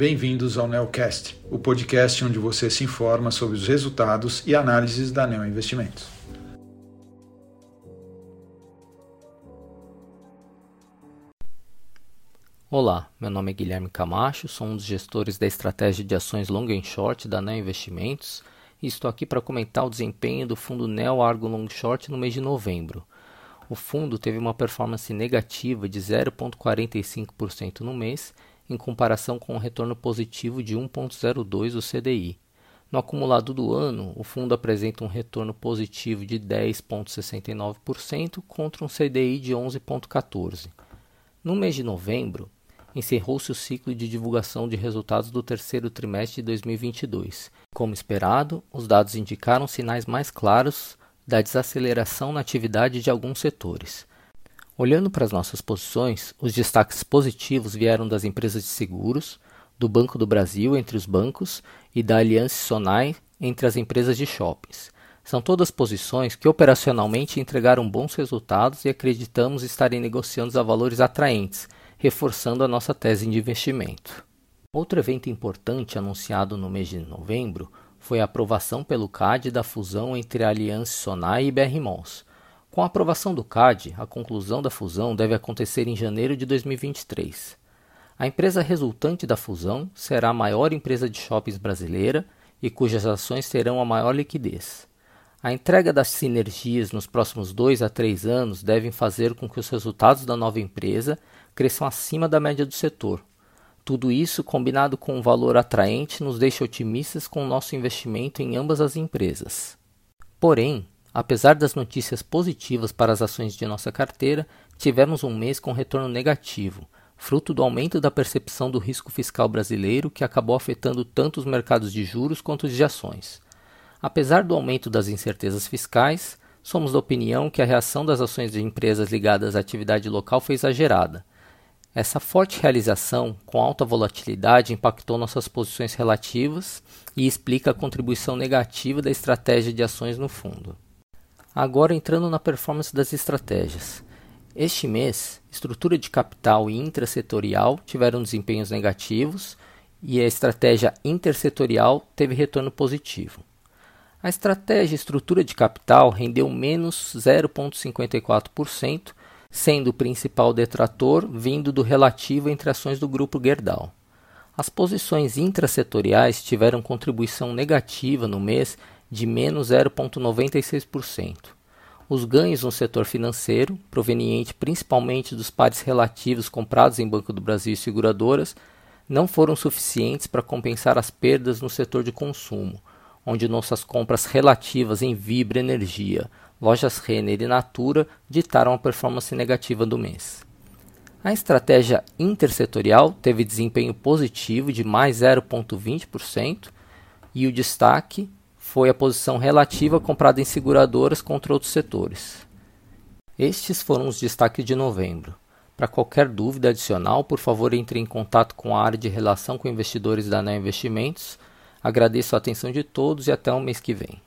bem-vindos ao Neocast, o podcast onde você se informa sobre os resultados e análises da Neo Investimentos. Olá, meu nome é Guilherme Camacho, sou um dos gestores da estratégia de ações long and short da Neo Investimentos e estou aqui para comentar o desempenho do fundo Neo Argo Long Short no mês de novembro. O fundo teve uma performance negativa de 0,45% no mês em comparação com um retorno positivo de 1,02 do CDI. No acumulado do ano, o fundo apresenta um retorno positivo de 10,69% contra um CDI de 11,14%. No mês de novembro, encerrou-se o ciclo de divulgação de resultados do terceiro trimestre de 2022. Como esperado, os dados indicaram sinais mais claros da desaceleração na atividade de alguns setores. Olhando para as nossas posições, os destaques positivos vieram das empresas de seguros, do Banco do Brasil entre os bancos e da Aliança Sonai entre as empresas de shoppings. São todas posições que operacionalmente entregaram bons resultados e acreditamos estarem negociando a valores atraentes, reforçando a nossa tese de investimento. Outro evento importante anunciado no mês de novembro foi a aprovação pelo CAD da fusão entre a Aliança Sonai e BR Malls. Com a aprovação do CAD, a conclusão da fusão deve acontecer em janeiro de 2023. A empresa resultante da fusão será a maior empresa de shoppings brasileira e cujas ações terão a maior liquidez. A entrega das sinergias nos próximos dois a três anos devem fazer com que os resultados da nova empresa cresçam acima da média do setor. Tudo isso, combinado com um valor atraente, nos deixa otimistas com o nosso investimento em ambas as empresas. Porém, Apesar das notícias positivas para as ações de nossa carteira, tivemos um mês com retorno negativo, fruto do aumento da percepção do risco fiscal brasileiro que acabou afetando tanto os mercados de juros quanto os de ações. Apesar do aumento das incertezas fiscais, somos da opinião que a reação das ações de empresas ligadas à atividade local foi exagerada. Essa forte realização, com alta volatilidade, impactou nossas posições relativas e explica a contribuição negativa da estratégia de ações no fundo. Agora entrando na performance das estratégias. Este mês, estrutura de capital e intrasetorial tiveram desempenhos negativos e a estratégia intersetorial teve retorno positivo. A estratégia estrutura de capital rendeu menos 0,54%, sendo o principal detrator vindo do relativo entre ações do grupo Gerdau. As posições intrasetoriais tiveram contribuição negativa no mês de menos 0,96%. Os ganhos no setor financeiro, proveniente principalmente dos pares relativos comprados em Banco do Brasil e seguradoras, não foram suficientes para compensar as perdas no setor de consumo, onde nossas compras relativas em Vibra Energia, lojas Renner e Natura ditaram a performance negativa do mês. A estratégia intersetorial teve desempenho positivo de mais 0,20% e o destaque foi a posição relativa comprada em seguradoras contra outros setores. Estes foram os destaques de novembro. Para qualquer dúvida adicional, por favor entre em contato com a área de relação com investidores da Neo Investimentos. Agradeço a atenção de todos e até o mês que vem.